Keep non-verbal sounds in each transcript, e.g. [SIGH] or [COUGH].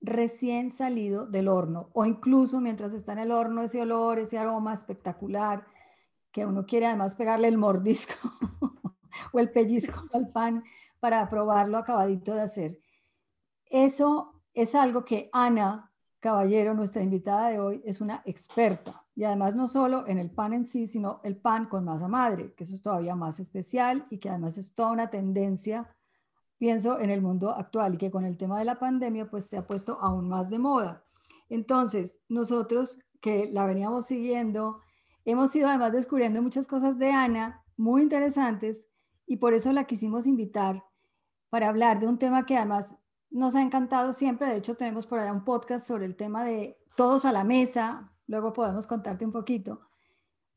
recién salido del horno o incluso mientras está en el horno ese olor, ese aroma espectacular que uno quiere además pegarle el mordisco [LAUGHS] o el pellizco [LAUGHS] al pan para probarlo acabadito de hacer. Eso es algo que Ana Caballero, nuestra invitada de hoy, es una experta y además no solo en el pan en sí, sino el pan con masa madre, que eso es todavía más especial y que además es toda una tendencia pienso en el mundo actual y que con el tema de la pandemia pues se ha puesto aún más de moda. Entonces, nosotros que la veníamos siguiendo, hemos ido además descubriendo muchas cosas de Ana muy interesantes y por eso la quisimos invitar para hablar de un tema que además nos ha encantado siempre. De hecho, tenemos por allá un podcast sobre el tema de todos a la mesa. Luego podemos contarte un poquito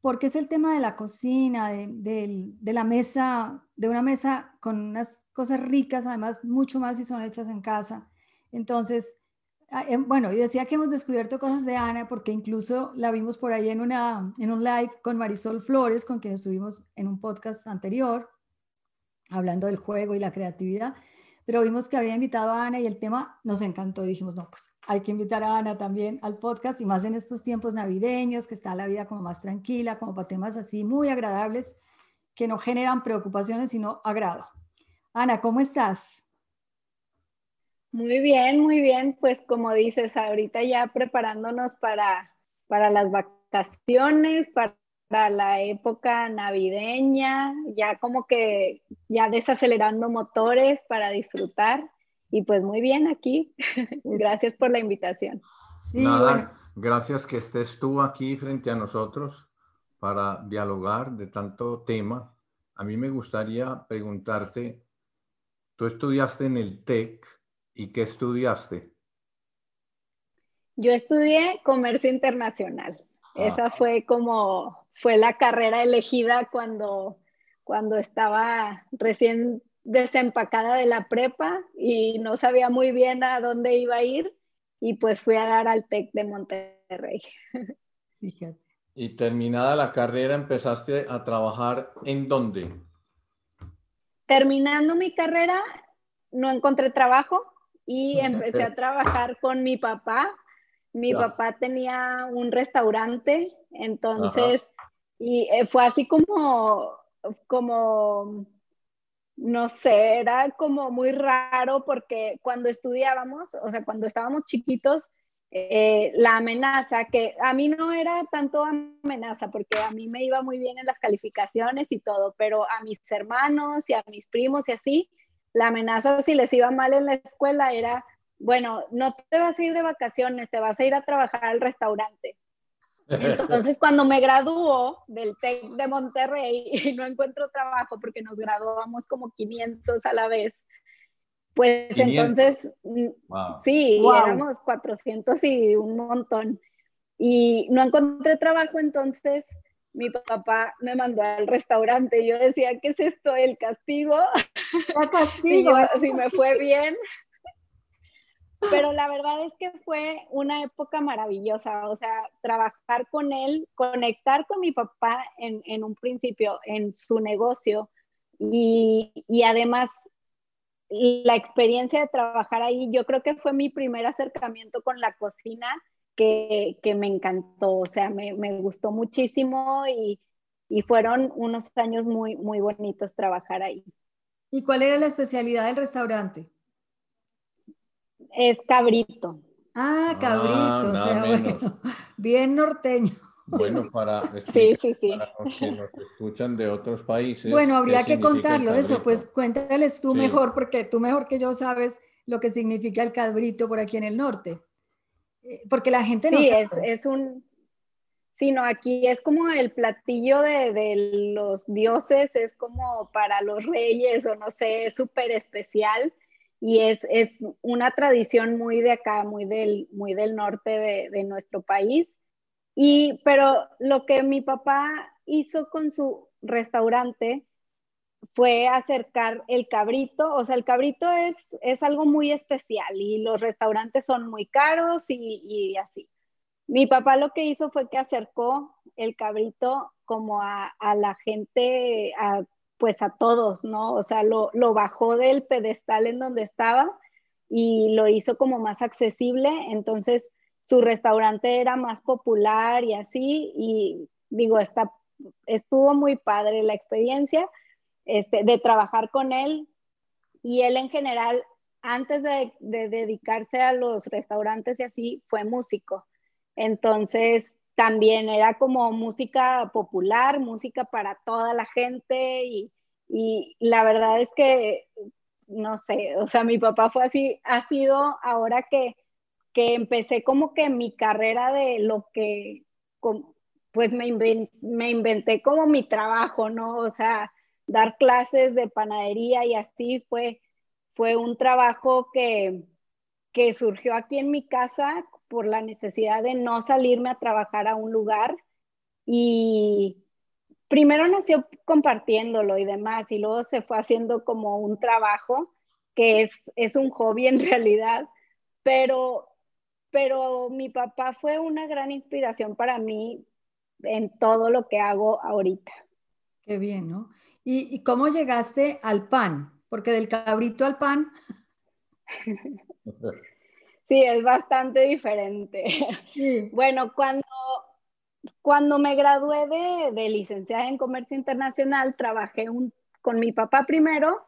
porque es el tema de la cocina, de, la mesa, de una mesa con unas cosas ricas, además mucho más si son hechas en casa. Entonces, ah, em, bueno, y decía que hemos descubierto cosas de Ana, porque incluso la vimos por ahí en, una, en un live con Marisol Flores, con quien estuvimos en un podcast anterior, hablando del juego y la creatividad pero vimos que había invitado a Ana y el tema nos encantó y dijimos, no, pues hay que invitar a Ana también al podcast y más en estos tiempos navideños, que está la vida como más tranquila, como para temas así muy agradables que no generan preocupaciones, sino agrado. Ana, ¿cómo estás? Muy bien, muy bien. Pues como dices, ahorita ya preparándonos para, para las vacaciones, para para la época navideña, ya como que ya desacelerando motores para disfrutar. Y pues muy bien aquí. [LAUGHS] gracias por la invitación. Nada, gracias que estés tú aquí frente a nosotros para dialogar de tanto tema. A mí me gustaría preguntarte, tú estudiaste en el TEC y qué estudiaste? Yo estudié comercio internacional. Ah. Esa fue como fue la carrera elegida cuando, cuando estaba recién desempacada de la prepa y no sabía muy bien a dónde iba a ir y pues fui a dar al TEC de Monterrey. Fíjate. Y terminada la carrera empezaste a trabajar en dónde? Terminando mi carrera no encontré trabajo y [LAUGHS] empecé a trabajar con mi papá. Mi papá tenía un restaurante, entonces y eh, fue así como, como, no sé, era como muy raro porque cuando estudiábamos, o sea, cuando estábamos chiquitos, eh, la amenaza, que a mí no era tanto amenaza, porque a mí me iba muy bien en las calificaciones y todo, pero a mis hermanos y a mis primos y así, la amenaza si les iba mal en la escuela era, bueno, no te vas a ir de vacaciones, te vas a ir a trabajar al restaurante. Entonces, cuando me graduó del TEC de Monterrey [LAUGHS] y no encuentro trabajo porque nos graduamos como 500 a la vez, pues entonces, mm, sí, éramos 400 y un montón. Y no encontré trabajo, entonces mi papá me mandó al restaurante. Yo decía, ¿qué es esto? ¿El castigo? El [LAUGHS] castigo. si me fue bien, pero la verdad es que fue una época maravillosa, o sea, trabajar con él, conectar con mi papá en, un principio, en su negocio y, además la experiencia de trabajar ahí, yo creo que fue mi primer acercamiento con la cocina que, me encantó, o sea, me, gustó muchísimo y, y, fueron unos años muy, muy bonitos trabajar ahí. ¿Y cuál era la especialidad del restaurante? Es cabrito. Ah, cabrito, o sea, [LAUGHS] bueno, bien norteño. Bueno, [LAUGHS] para, sí, sí, sí. para los que nos escuchan de otros países. Bueno, habría que contarlo eso, pues cuéntales tú mejor, porque tú mejor que yo sabes lo que significa el cabrito por aquí en el norte. Eh, porque la gente no sí, sabe. Es, es un, sino aquí es como el platillo de, de, los dioses, es como para los reyes o no sé, es súper especial y es, es, una tradición muy de acá, muy del, muy del norte de, de nuestro país. Y, pero lo que mi papá hizo con su restaurante fue acercar el cabrito, o sea, el cabrito es, es algo muy especial y los restaurantes son muy caros y, y así. Mi papá lo que hizo fue que acercó el cabrito como a, a la gente, a, pues a todos, ¿no? O sea, lo, lo bajó del pedestal en donde estaba y lo hizo como más accesible, entonces su restaurante era más popular y así, y digo, está, estuvo muy padre la experiencia este, de trabajar con él y él en general, antes de, de dedicarse a los restaurantes y así, fue músico. Entonces, también era como música popular, música para toda la gente y, y, la verdad es que, no sé, o sea, mi papá fue así, ha sido ahora que, que empecé como que mi carrera de lo que, pues me, inventé como mi trabajo, ¿no? O sea, dar clases de panadería y así fue, fue un trabajo que, que surgió aquí en mi casa por la necesidad de no salirme a trabajar a un lugar y primero nació compartiéndolo y demás y luego se fue haciendo como un trabajo que es, es un hobby en [LAUGHS] realidad, pero, pero mi papá fue una gran inspiración para mí en todo lo que hago ahorita. Qué bien, ¿no? ¿Y, y cómo llegaste al pan? Porque del cabrito al pan. [LAUGHS] Sí, es bastante diferente. Bueno, cuando, cuando me gradué de, de, licenciada en comercio internacional, trabajé un, con mi papá primero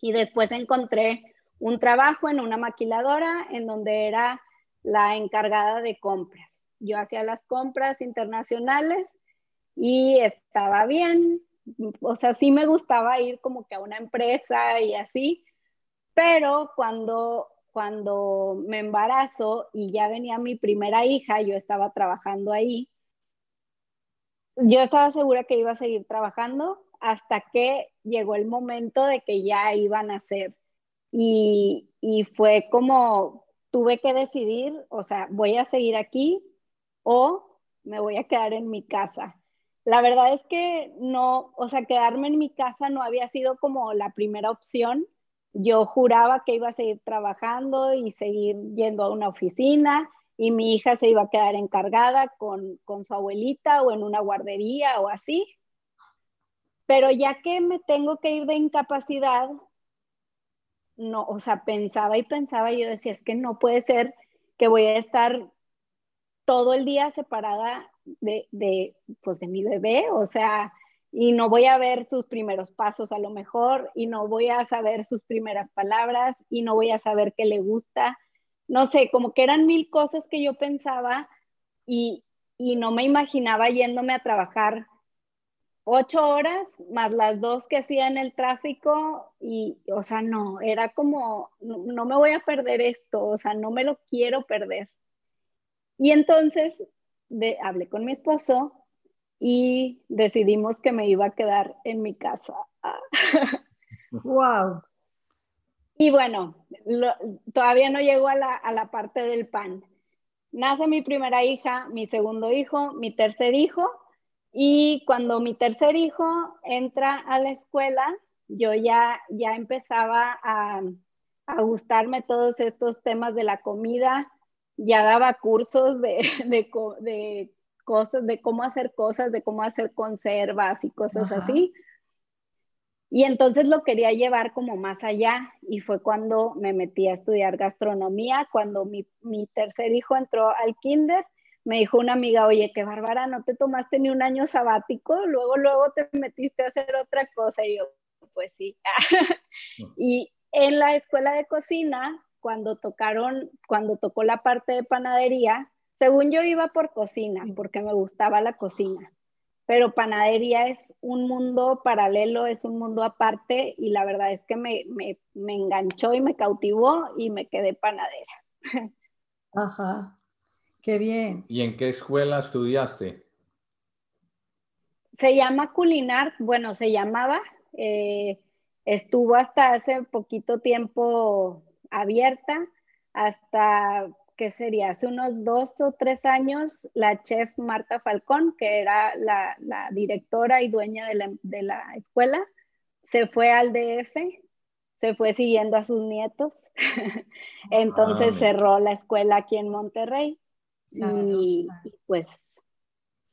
y después encontré un trabajo en una maquiladora en donde era la encargada de compras. Yo hacía las compras internacionales y estaba bien, o sea, sí me gustaba ir como que a una empresa y así, pero cuando cuando me embarazo y ya venía mi primera hija, yo estaba trabajando ahí, yo estaba segura que iba a seguir trabajando hasta que llegó el momento de que ya iban a ser. Y, y fue como, tuve que decidir, o sea, voy a seguir aquí o me voy a quedar en mi casa. La verdad es que no, o sea, quedarme en mi casa no había sido como la primera opción yo juraba que iba a seguir trabajando y seguir yendo a una oficina y mi hija se iba a quedar encargada con, su abuelita o en una guardería o así. Pero ya que me tengo que ir de incapacidad, no, o sea, pensaba y pensaba y yo decía, es que no puede ser que voy a estar todo el día separada de, de, pues de mi bebé, o sea, y no voy a ver sus primeros pasos a lo mejor y no voy a saber sus primeras palabras y no voy a saber qué le gusta. No sé, como que eran mil cosas que yo pensaba y, y no me imaginaba yéndome a trabajar ocho horas más las dos que hacía en el tráfico y, o sea, no, era como, no, no me voy a perder esto, o sea, no me lo quiero perder. Y entonces de, hablé con mi esposo y decidimos que me iba a quedar en mi casa. [LAUGHS] ¡Wow! Y bueno, todavía no llego a la, a la parte del pan. Nace mi primera hija, mi segundo hijo, mi tercer hijo, y cuando mi tercer hijo entra a la escuela, yo ya, ya empezaba a, a gustarme todos estos temas de la comida, ya daba cursos de, [LAUGHS] de, de cosas, de cómo hacer cosas, de cómo hacer conservas y cosas así. Y entonces lo quería llevar como más allá y fue cuando me metí a estudiar gastronomía, cuando mi, mi tercer hijo entró al kinder, me dijo una amiga, oye, qué bárbara, no te tomaste ni un año sabático, luego, luego te metiste a hacer otra cosa y yo, pues sí. [LAUGHS] y en la escuela de cocina, cuando tocaron, cuando tocó la parte de panadería, según yo iba por cocina, porque me gustaba la cocina, pero panadería es un mundo paralelo, es un mundo aparte y la verdad es que me, me, me enganchó y me cautivó y me quedé panadera. [LAUGHS] Ajá, qué bien. ¿Y en qué escuela estudiaste? Se llama Culinar, bueno, se llamaba, eh, estuvo hasta hace poquito tiempo abierta, hasta que sería hace unos dos o tres años, la chef Marta Falcón, que era la, directora y dueña de la, de la, escuela, se fue al DF, se fue siguiendo a sus nietos, [LAUGHS] entonces ah, cerró la escuela aquí en Monterrey y, pues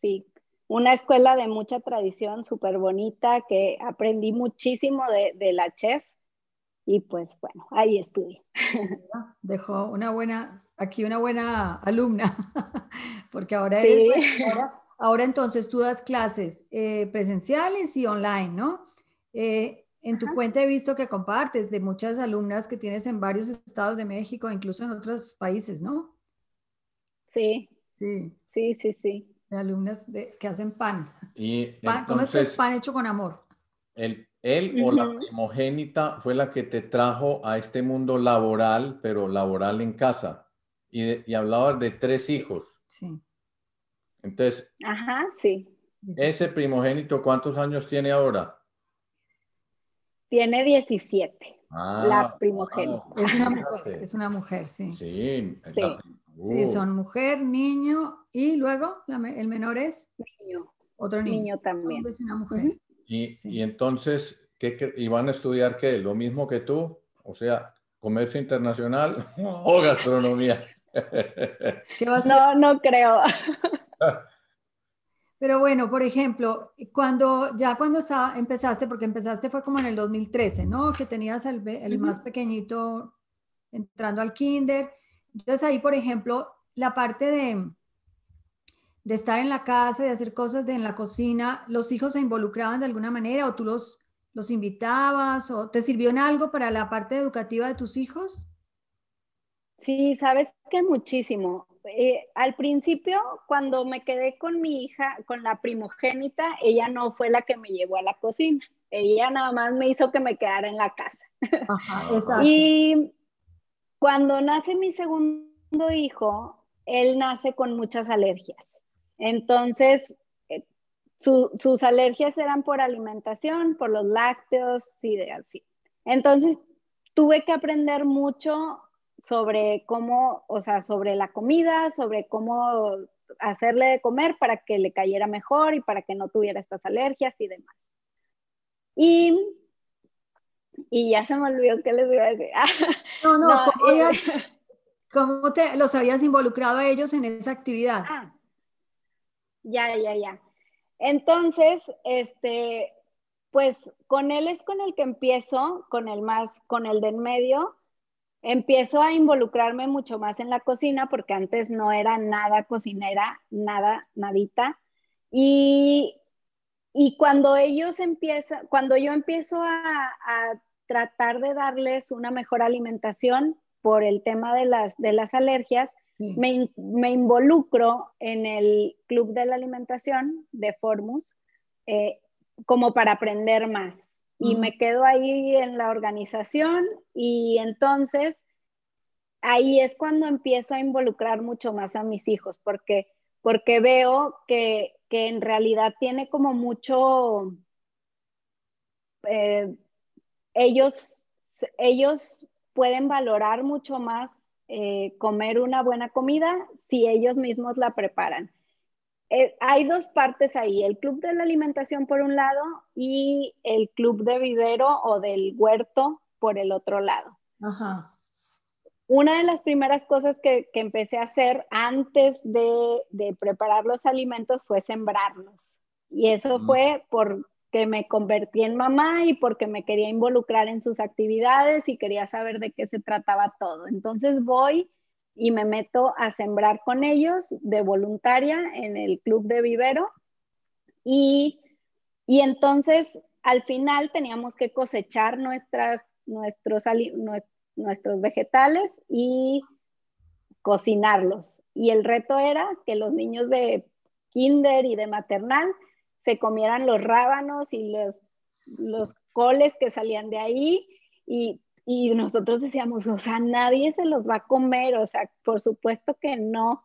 sí, una escuela de mucha tradición, súper bonita, que aprendí muchísimo de, de la chef y pues bueno, ahí estudié. [LAUGHS] Dejó una buena, aquí una buena alumna, [LAUGHS] porque ahora eres, ahora, entonces tú das clases eh, presenciales y online, ¿no? Eh, en tu cuenta he visto que compartes de muchas alumnas que tienes en varios estados de México, incluso en otros países, ¿no? Sí. Sí. Sí, sí, sí. De alumnas de, que hacen pan. Y ¿Cómo es que es pan hecho con amor? El, él o la primogénita fue la que te trajo a este mundo laboral, pero laboral en casa. Y, y hablabas de tres hijos. Sí. Entonces. Ajá, sí. Ese primogénito, ¿cuántos años tiene ahora? Tiene 17. Ah, la primogénita. Es una mujer, es una mujer, sí. Sí, sí. Uh. son mujer, niño y luego el menor es niño. Otro niño. Niño también. Es una mujer. Y, entonces, ¿qué, ¿y van a estudiar qué? ¿Lo mismo que tú? O sea, comercio internacional [LAUGHS] o gastronomía. [LAUGHS] No, no creo. [LAUGHS] Pero bueno, por ejemplo, cuando ya cuando estaba, empezaste, porque empezaste fue como en el 2013, ¿no? Que tenías el, el más pequeñito entrando al kinder. Entonces ahí, por ejemplo, la parte de, de estar en la casa, de hacer cosas de, en la cocina, ¿los hijos se involucraban de alguna manera o tú los, los invitabas o te sirvió en algo para la parte educativa de tus hijos? Sí, sabes que muchísimo. Eh, al principio, cuando me quedé con mi hija, con la primogénita, ella no fue la que me llevó a la cocina. Ella nada más me hizo que me quedara en la casa. Ajá, [LAUGHS] exacto. Y cuando nace mi segundo hijo, él nace con muchas alergias. Entonces, eh, sus alergias eran por alimentación, por los lácteos y de así. Entonces, tuve que aprender mucho sobre cómo, o sea, sobre la comida, sobre cómo hacerle de comer para que le cayera mejor y para que no tuviera estas alergias y demás. Y, y ya se me olvidó qué les iba a decir. [LAUGHS] no, no, ¿cómo, [LAUGHS] ¿cómo, te los habías involucrado a ellos en esa actividad? Ah, ya, ya, ya. Entonces, este, pues con él es con el que empiezo, con el más, con el de en medio, empiezo a involucrarme mucho más en la cocina porque antes no era nada cocinera, nada, nadita. Y, y cuando ellos empiezan, cuando yo empiezo a, a, tratar de darles una mejor alimentación por el tema de las, de las alergias, me, involucro en el club de la alimentación de Formus eh, como para aprender más. Y me quedo ahí en la organización y entonces ahí es cuando empiezo a involucrar mucho más a mis hijos porque, porque veo que, en realidad tiene como mucho... Eh, ellos, ellos pueden valorar mucho más eh, comer una buena comida si ellos mismos la preparan. Eh, hay dos partes ahí, el club de la alimentación por un lado y el club de vivero o del huerto por el otro lado. Una de las primeras cosas que, empecé a hacer antes de, preparar los alimentos fue sembrarlos. Y eso fue por que me convertí en mamá y porque me quería involucrar en sus actividades y quería saber de qué se trataba todo. Entonces voy y me meto a sembrar con ellos de voluntaria en el club de vivero y, y entonces al final teníamos que cosechar nuestras, nuestros, nuestros vegetales y cocinarlos. Y el reto era que los niños de kinder y de maternal se comieran los rábanos y los, los coles que salían de ahí y, y nosotros decíamos, o sea, nadie se los va a comer, o sea, por supuesto que no.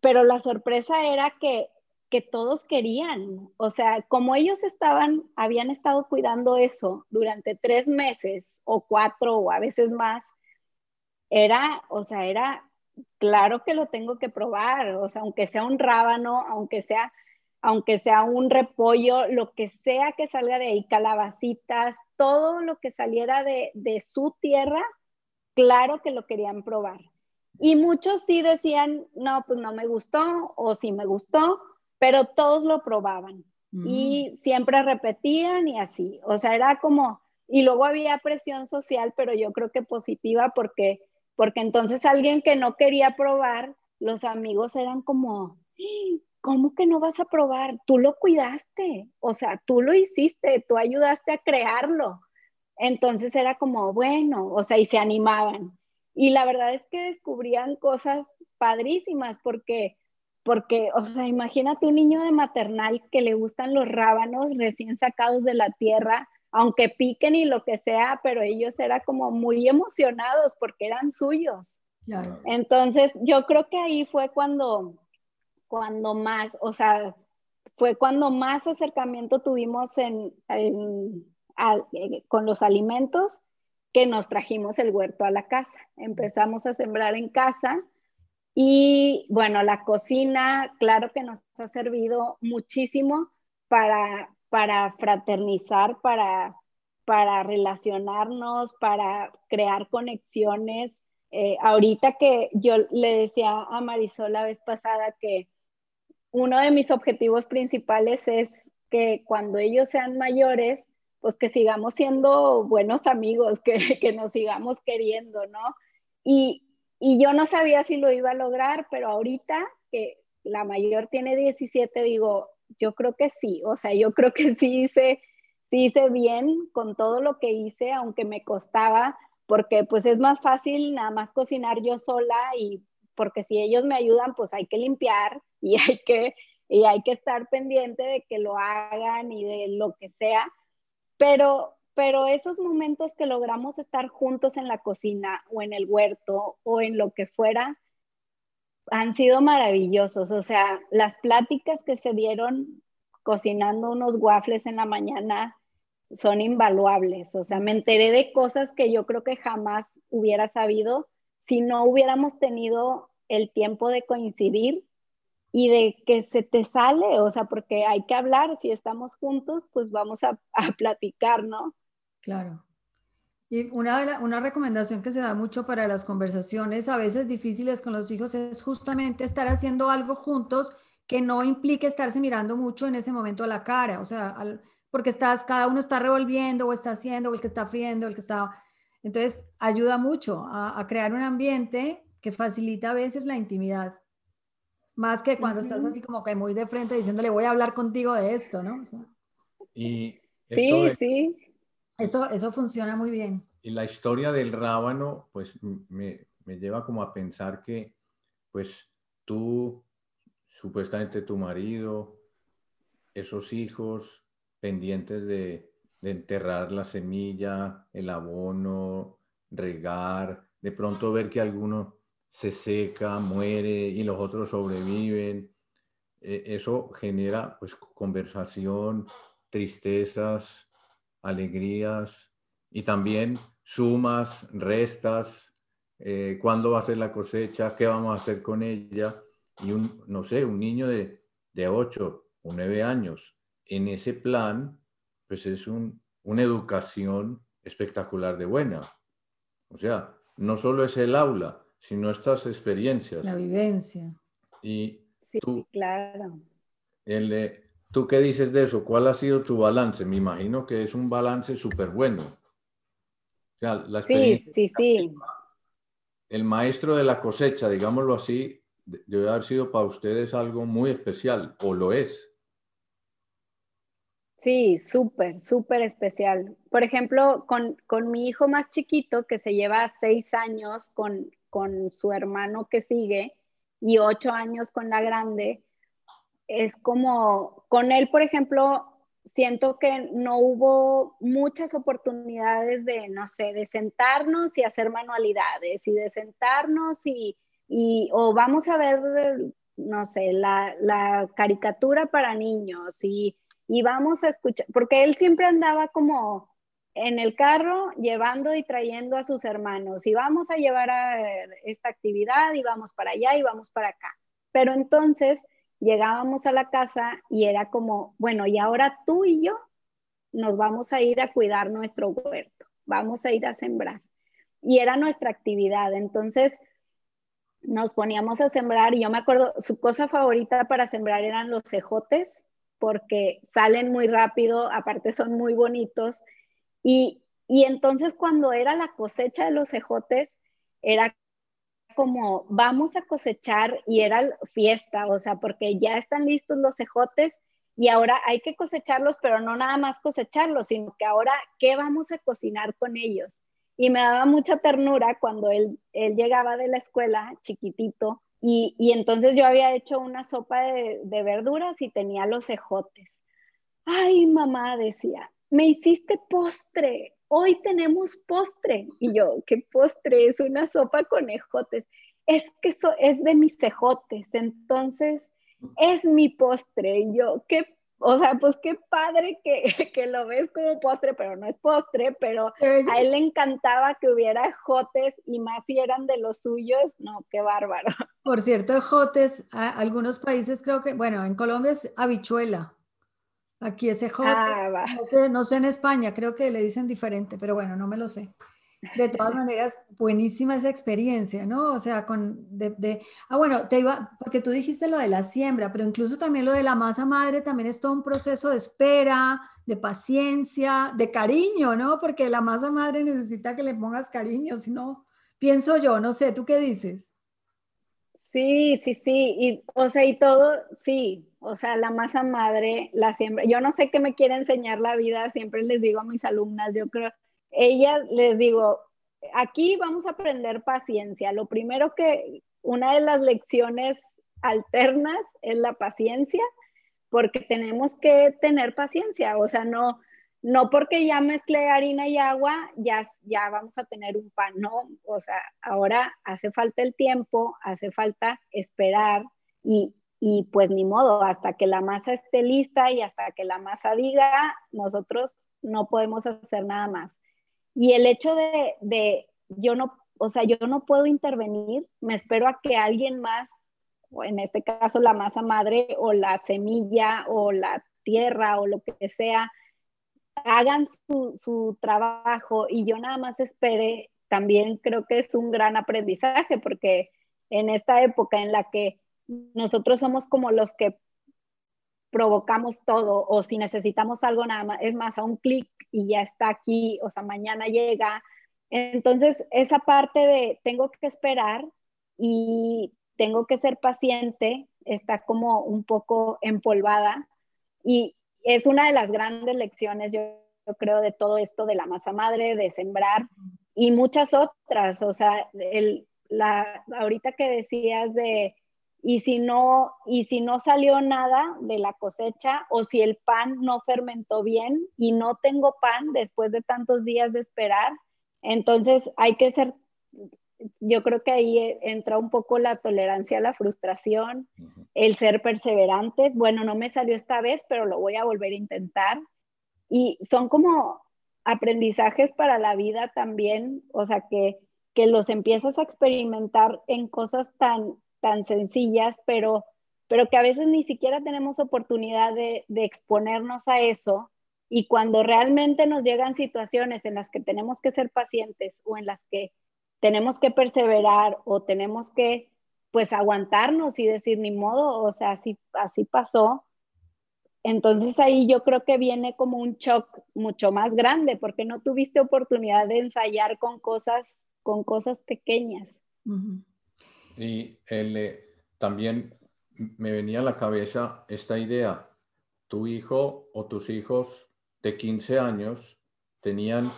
Pero la sorpresa era que, que todos querían. O sea, como ellos estaban, habían estado cuidando eso durante tres meses o cuatro o a veces más, era, o sea, era claro que lo tengo que probar, o sea, aunque sea un rábano, aunque sea, aunque sea un repollo, lo que sea que salga de ahí, calabacitas, todo lo que saliera de, de su tierra, claro que lo querían probar. Y muchos sí decían, no, pues no me gustó o sí me gustó, pero todos lo probaban y mm. siempre repetían y así. O sea, era como, y luego había presión social, pero yo creo que positiva porque, porque entonces alguien que no quería probar, los amigos eran como, ¿cómo que no vas a probar? Tú lo cuidaste, o sea, tú lo hiciste, tú ayudaste a crearlo. Entonces era como, bueno, o sea, y se animaban. Y la verdad es que descubrían cosas padrísimas porque, porque, o sea, imagínate un niño de maternal que le gustan los rábanos recién sacados de la tierra, aunque piquen y lo que sea, pero ellos eran como muy emocionados porque eran suyos. Entonces, yo creo que ahí fue cuando, cuando más, o sea, fue cuando más acercamiento tuvimos en, eh, con los alimentos que nos trajimos el huerto a la casa. Empezamos a sembrar en casa y bueno, la cocina, claro que nos ha servido muchísimo para, para fraternizar, para, para relacionarnos, para crear conexiones. Eh, ahorita que yo le decía a Marisol la vez pasada que uno de mis objetivos principales es que cuando ellos sean mayores, pues que sigamos siendo buenos amigos, [LAUGHS] que, nos sigamos queriendo, ¿no? Y, y, yo no sabía si lo iba a lograr, pero ahorita que la mayor tiene 17, digo, yo creo que sí, o sea, yo creo que sí hice, hice bien con todo lo que hice, aunque me costaba, porque pues es más fácil nada más cocinar yo sola y porque si ellos me ayudan, pues hay que limpiar y [LAUGHS] hay que, y hay que estar pendiente de que lo hagan y de lo que sea pero, pero esos momentos que logramos estar juntos en la cocina o en el huerto o en lo que fuera, han sido maravillosos. O sea, las pláticas que se dieron cocinando unos waffles en la mañana son invaluables. O sea, me enteré de cosas que yo creo que jamás hubiera sabido si no hubiéramos tenido el tiempo de coincidir y de que se te sale, o sea, porque hay que hablar, si estamos juntos, pues vamos a, [LAUGHS] a platicar, ¿no? Claro. Y una, una recomendación que se da mucho para las conversaciones, a veces difíciles con los hijos, es justamente estar haciendo algo juntos que no implique estarse mirando mucho en ese momento a la cara, o sea, porque estás, cada uno está revolviendo o está haciendo, o el que está friendo, el que está... Entonces, ayuda mucho a, a crear un ambiente que facilita a veces la intimidad. Más que cuando estás así como que muy de frente diciéndole voy a hablar contigo de esto, ¿no? y sí, sí. Eso, eso funciona muy bien. Y la historia del rábano, pues me, me lleva como a pensar que, pues tú, supuestamente tu marido, esos hijos pendientes de, de enterrar la semilla, el abono, regar, de pronto ver que alguno se seca, muere y los otros sobreviven. E, eso genera pues conversación, tristezas, alegrías y también sumas, restas, eh, cuándo va a ser la cosecha, qué vamos a hacer con ella. Y un, no sé, un niño de, de 8 o 9 años en ese plan, pues es una educación espectacular de buena. O sea, no solo es el aula, sino estas experiencias. La vivencia. Y sí, claro. El, ¿Tú qué dices de eso? ¿Cuál ha sido tu balance? Me imagino que es un balance súper bueno. O sea, la sí, sí, sí. El maestro de la cosecha, digámoslo así, debe haber sido para ustedes algo muy especial, o lo es. Sí, súper, súper especial. Por ejemplo, con, con, mi hijo más chiquito, que se lleva seis años con, con su hermano que sigue y ocho años con la grande, es como, con él, por ejemplo, siento que no hubo muchas oportunidades de, no sé, de sentarnos y hacer manualidades y de sentarnos y, y o vamos a ver no sé, la, la caricatura para niños y, y vamos a escuchar, porque él siempre andaba como en el carro llevando y trayendo a sus hermanos y vamos a llevar a esta actividad y vamos para allá y vamos para acá. Pero entonces llegábamos a la casa y era como, bueno, y ahora tú y yo nos vamos a ir a cuidar nuestro huerto, vamos a ir a sembrar. Y era nuestra actividad. Entonces nos poníamos a sembrar y yo me acuerdo, su cosa favorita para sembrar eran los cejotes porque salen muy rápido, aparte son muy bonitos y, entonces cuando era la cosecha de los ejotes, era como vamos a cosechar y era fiesta, o sea, porque ya están listos los ejotes y ahora hay que cosecharlos, pero no nada más cosecharlos, sino que ahora, ¿qué vamos a cocinar con ellos? Y me daba mucha ternura cuando él, él llegaba de la escuela chiquitito y, entonces yo había hecho una sopa de, de verduras y tenía los ejotes. Ay, mamá, decía, me hiciste postre, hoy tenemos postre. Y yo, ¿qué postre? Es una sopa con ejotes. Es que eso es de mis ejotes, entonces es mi postre. Y yo, qué, o sea, pues qué padre que, [LAUGHS] que lo ves como postre, pero no es postre, pero a él le encantaba que hubiera ejotes y más si eran de los suyos, no, qué bárbaro. [LAUGHS] Por cierto, ejotes, algunos países creo que, bueno, en Colombia es habichuela. Aquí ese joven, ah, no, sé, en España, creo que le dicen diferente, pero bueno, no me lo sé. De todas maneras, buenísima esa experiencia, ¿no? O sea, con, de, ah, bueno, te iba, porque tú dijiste lo de la siembra, pero incluso también lo de la masa madre también es todo un proceso de espera, de paciencia, de cariño, ¿no? Porque la masa madre necesita que le pongas cariño, si no, pienso yo, no sé, ¿tú qué dices? Sí, sí, sí, y, o sea, y todo, sí, o sea, la masa madre, la siembra. Yo no sé qué me quiere enseñar la vida, siempre les digo a mis alumnas, yo creo, ellas les digo, aquí vamos a aprender paciencia. Lo primero que, una de las lecciones alternas es la paciencia, porque tenemos que tener paciencia, o sea, no, no porque ya mezclé harina y agua, ya, ya vamos a tener un pan, no, o sea, ahora hace falta el tiempo, hace falta esperar y, y pues ni modo, hasta que la masa esté lista y hasta que la masa diga, nosotros no podemos hacer nada más. Y el hecho de, de yo no, o sea, yo no puedo intervenir, me espero a que alguien más, o en este caso la masa madre o la semilla o la tierra o lo que sea, hagan su, su trabajo y yo nada más espere, también creo que es un gran aprendizaje porque en esta época en la que nosotros somos como los que provocamos todo o si necesitamos algo nada más, es más, a un clic y ya está aquí, o sea, mañana llega. Entonces, esa parte de tengo que esperar y tengo que ser paciente está como un poco empolvada y es una de las grandes lecciones, yo, creo, de todo esto de la masa madre, de sembrar y muchas otras, o sea, el, la, ahorita que decías de y si no y si no salió nada de la cosecha o si el pan no fermentó bien y no tengo pan después de tantos días de esperar, entonces hay que ser yo creo que ahí entra un poco la tolerancia a la frustración, el ser perseverantes, bueno, no me salió esta vez, pero lo voy a volver a intentar. Y son como aprendizajes para la vida también, o sea, que, que los empiezas a experimentar en cosas tan tan sencillas, pero, pero que a veces ni siquiera tenemos oportunidad de, exponernos a eso. Y cuando realmente nos llegan situaciones en las que tenemos que ser pacientes o en las que tenemos que perseverar o tenemos que pues aguantarnos y decir ni modo, o sea, así, así pasó. Entonces ahí yo creo que viene como un shock mucho más grande porque no tuviste oportunidad de ensayar con cosas, con cosas pequeñas. Y eh, también me venía a la cabeza esta idea. Tu hijo o tus hijos de 15 años tenían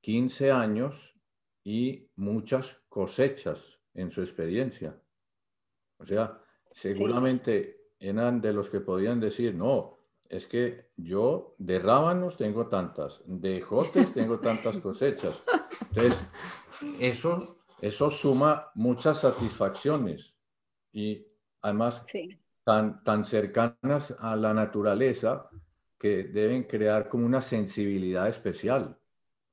15 años y muchas cosechas en su experiencia. O sea, seguramente eran de los que podían decir, no, es que yo de rábanos tengo tantas, de jotes tengo tantas cosechas. Entonces, eso eso suma muchas satisfacciones y además tan, tan cercanas a la naturaleza que deben crear como una sensibilidad especial.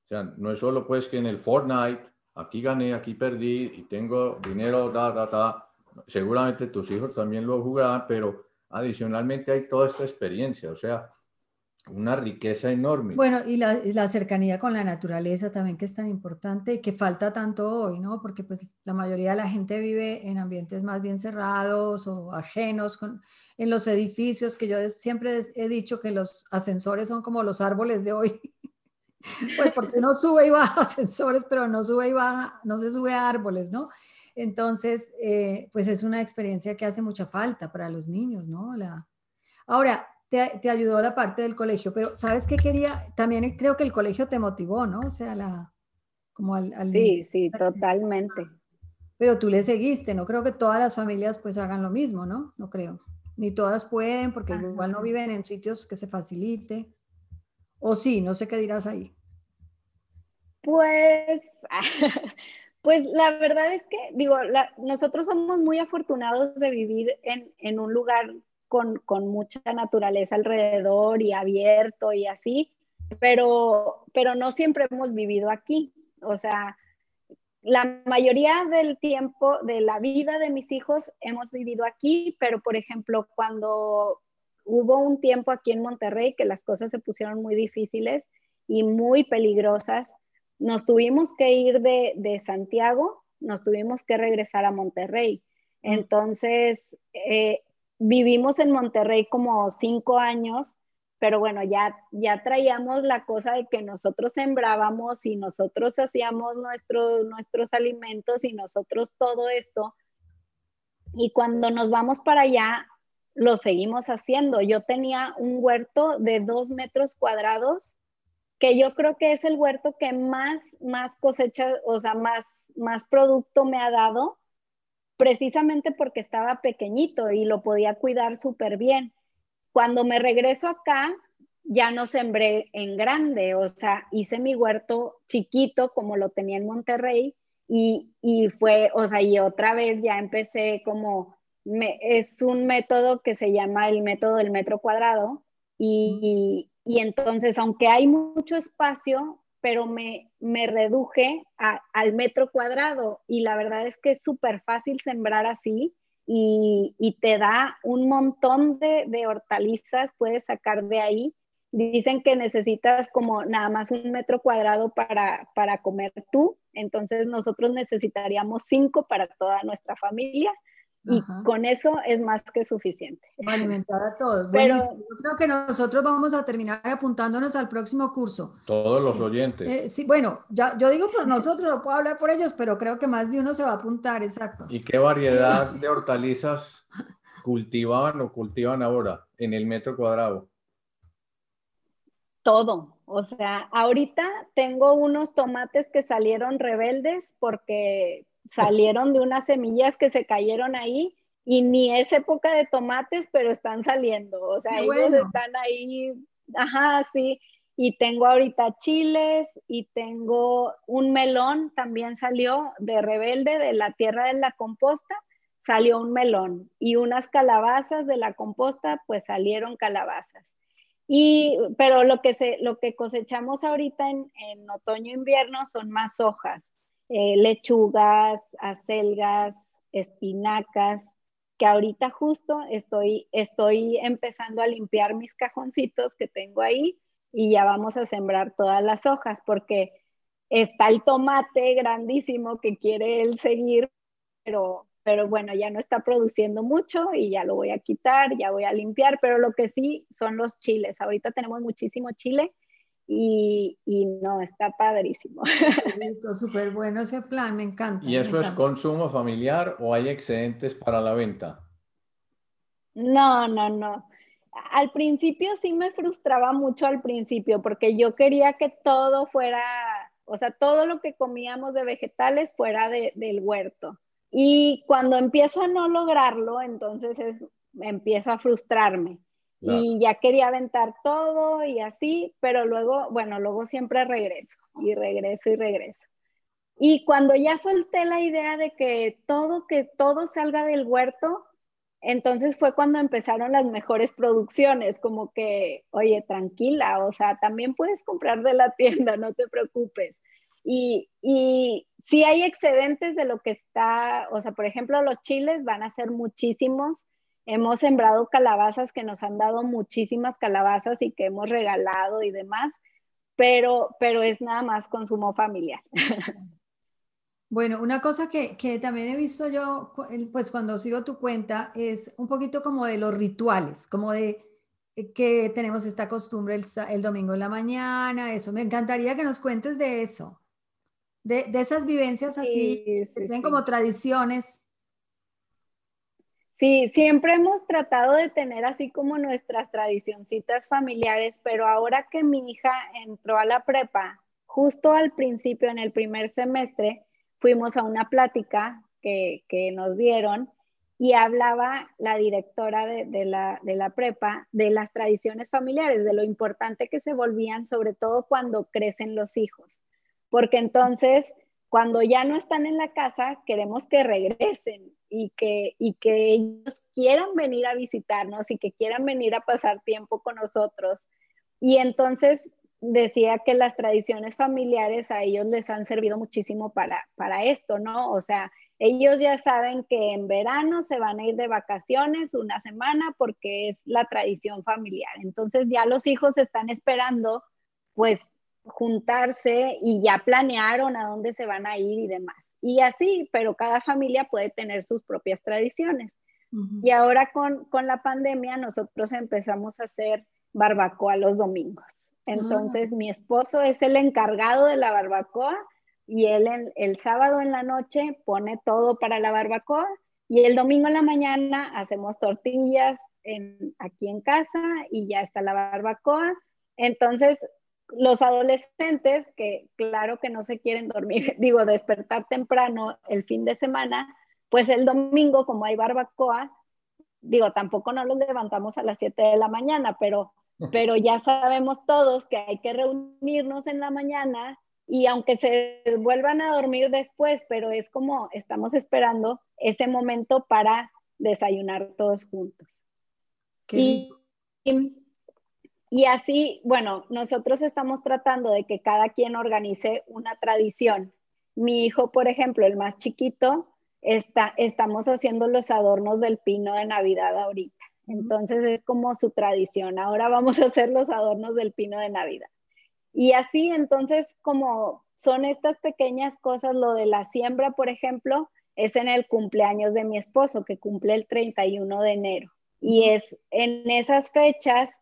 O sea, no es solo pues que en el Fortnite, aquí gané, aquí perdí y tengo dinero, da, da, da. Seguramente tus hijos también lo jugarán, pero adicionalmente hay toda esta experiencia. O sea, una riqueza enorme. Bueno, y la, cercanía con la naturaleza también que es tan importante y que falta tanto hoy, ¿no? Porque pues la mayoría de la gente vive en ambientes más bien cerrados o ajenos con, en los edificios, que yo siempre he dicho que los ascensores son como los árboles de hoy. [LAUGHS] pues porque uno sube y baja [LAUGHS] ascensores, pero no sube y baja, no se sube a árboles, ¿no? Entonces, eh, pues es una experiencia que hace mucha falta para los niños, ¿no? La... Ahora, te, ayudó la parte del colegio, pero ¿sabes qué quería? También creo que el colegio te motivó, ¿no? O sea, la, como al... sí, sí, totalmente. Pero tú le seguiste, no creo que todas las familias pues hagan lo mismo, ¿no? No creo. Ni todas pueden, porque igual no viven en sitios que se facilite. O sí, no sé qué dirás ahí. Pues, [LAUGHS] pues la verdad es que, digo, nosotros somos muy afortunados de vivir en, en un lugar con, mucha naturaleza alrededor y abierto y así, pero, pero no siempre hemos vivido aquí. O sea, la mayoría del tiempo de la vida de mis hijos hemos vivido aquí, pero por ejemplo, cuando hubo un tiempo aquí en Monterrey que las cosas se pusieron muy difíciles y muy peligrosas, nos tuvimos que ir de, de Santiago, nos tuvimos que regresar a Monterrey. Mm. Entonces, eh, vivimos en Monterrey como cinco años, pero bueno, ya, ya traíamos la cosa de que nosotros sembrábamos y nosotros hacíamos nuestros alimentos y nosotros todo esto. Y cuando nos vamos para allá, lo seguimos haciendo. Yo tenía un huerto de dos metros cuadrados, que yo creo que es el huerto que más, más cosecha, o sea, más, más producto me ha dado precisamente porque estaba pequeñito y lo podía cuidar súper bien. Cuando me regreso acá, ya no sembré en grande, o sea, hice mi huerto chiquito como lo tenía en Monterrey y, fue, o sea, y otra vez ya empecé como, es un método que se llama el método del metro cuadrado y, y entonces, aunque hay mucho espacio, pero me, me reduje al metro cuadrado y la verdad es que es súper fácil sembrar así y, y, te da un montón de, de, hortalizas, puedes sacar de ahí. Dicen que necesitas como nada más un metro cuadrado para, para comer tú, entonces nosotros necesitaríamos cinco para toda nuestra familia y con eso es más que suficiente. alimentar a todos. Pero, Yo creo que nosotros vamos a terminar apuntándonos al próximo curso. Todos los oyentes. Eh, sí, bueno, ya, yo digo por nosotros, no puedo hablar por ellos, pero creo que más de uno se va a apuntar, exacto. ¿Y qué variedad de hortalizas cultivaban o cultivan ahora en el metro cuadrado? Todo. O sea, ahorita tengo unos tomates que salieron rebeldes porque salieron de unas semillas que se cayeron ahí y ni es época de tomates, pero están saliendo. O sea, ellos están ahí, ajá, sí. Y tengo ahorita chiles y tengo un melón, también salió de rebelde, de la tierra de la composta, salió un melón. Y unas calabazas de la composta, pues salieron calabazas. Y, pero lo que, se, lo que cosechamos ahorita en, en otoño-invierno son más hojas. Eh, lechugas, acelgas, espinacas, que ahorita justo estoy, estoy empezando a limpiar mis cajoncitos que tengo ahí y ya vamos a sembrar todas las hojas porque está el tomate grandísimo que quiere él seguir, pero, pero bueno, ya no está produciendo mucho y ya lo voy a quitar, ya voy a limpiar, pero lo que sí son los chiles. Ahorita tenemos muchísimo chile y, y, no, está padrísimo. [LAUGHS] Súper bueno ese plan, me encanta. ¿Y eso es consumo familiar o hay excedentes para la venta? No, no, no. Al principio sí me frustraba mucho al principio porque yo quería que todo fuera, o sea, todo lo que comíamos de vegetales fuera de, del huerto. Y cuando empiezo a no lograrlo, entonces es, empiezo a frustrarme y ya quería aventar todo y así, pero luego, bueno, luego siempre regreso y regreso y regreso. Y cuando ya solté la idea de que todo, que todo salga del huerto, entonces fue cuando empezaron las mejores producciones, como que, oye, tranquila, o sea, también puedes comprar de la [LAUGHS] tienda, no te preocupes. Y, y si hay excedentes de lo que está, o sea, por ejemplo, los chiles van a ser muchísimos. Hemos sembrado calabazas que nos han dado muchísimas calabazas y que hemos regalado y demás, pero, pero es nada más consumo familiar. Bueno, una cosa que, también he visto yo, pues cuando sigo tu cuenta, es un poquito como de los rituales, como de eh, que tenemos esta costumbre el, domingo en la mañana, eso. Me encantaría que nos cuentes de eso, de, esas vivencias así, que tienen como tradiciones. Sí, siempre hemos tratado de tener así como nuestras tradicioncitas familiares, pero ahora que mi hija entró a la prepa, justo al principio, en el primer semestre, fuimos a una plática que, nos dieron y hablaba la directora de, la, de, la, prepa de las tradiciones familiares, de lo importante que se volvían, sobre todo cuando crecen los hijos, porque entonces cuando ya no están en la casa, queremos que regresen y que, y que ellos quieran venir a visitarnos y que quieran venir a pasar tiempo con nosotros. Y entonces decía que las tradiciones familiares a ellos les han servido muchísimo para, para esto, ¿no? O sea, ellos ya saben que en verano se van a ir de vacaciones una semana porque es la tradición familiar. Entonces ya los hijos están esperando, pues, juntarse y ya planearon a dónde se van a ir y demás. Y así, pero cada familia puede tener sus propias tradiciones. Y ahora con, con la pandemia nosotros empezamos a hacer barbacoa los domingos. Entonces, mi esposo es el encargado de la barbacoa y él el sábado en la noche pone todo para la barbacoa y el domingo en la mañana hacemos tortillas aquí en casa y ya está la barbacoa. Entonces, los adolescentes que claro que no se quieren dormir, [LAUGHS] digo, despertar temprano el fin de semana, pues el domingo como hay barbacoa, digo, tampoco no los levantamos a las 7 de la mañana, pero pero ya sabemos todos que hay que reunirnos en la mañana y aunque se vuelvan a dormir después, pero es como estamos esperando ese momento para desayunar todos juntos. Y, y, así, bueno, nosotros estamos tratando de que cada quien organice una tradición. Mi hijo, por ejemplo, el más chiquito, está, estamos haciendo los adornos del pino de Navidad ahorita. Entonces es como su tradición. Ahora vamos a hacer los adornos del pino de Navidad. Y así, entonces, como son estas pequeñas cosas, lo de la siembra, por ejemplo, es en el cumpleaños de mi esposo, que cumple el 31 de enero. Y es en esas fechas,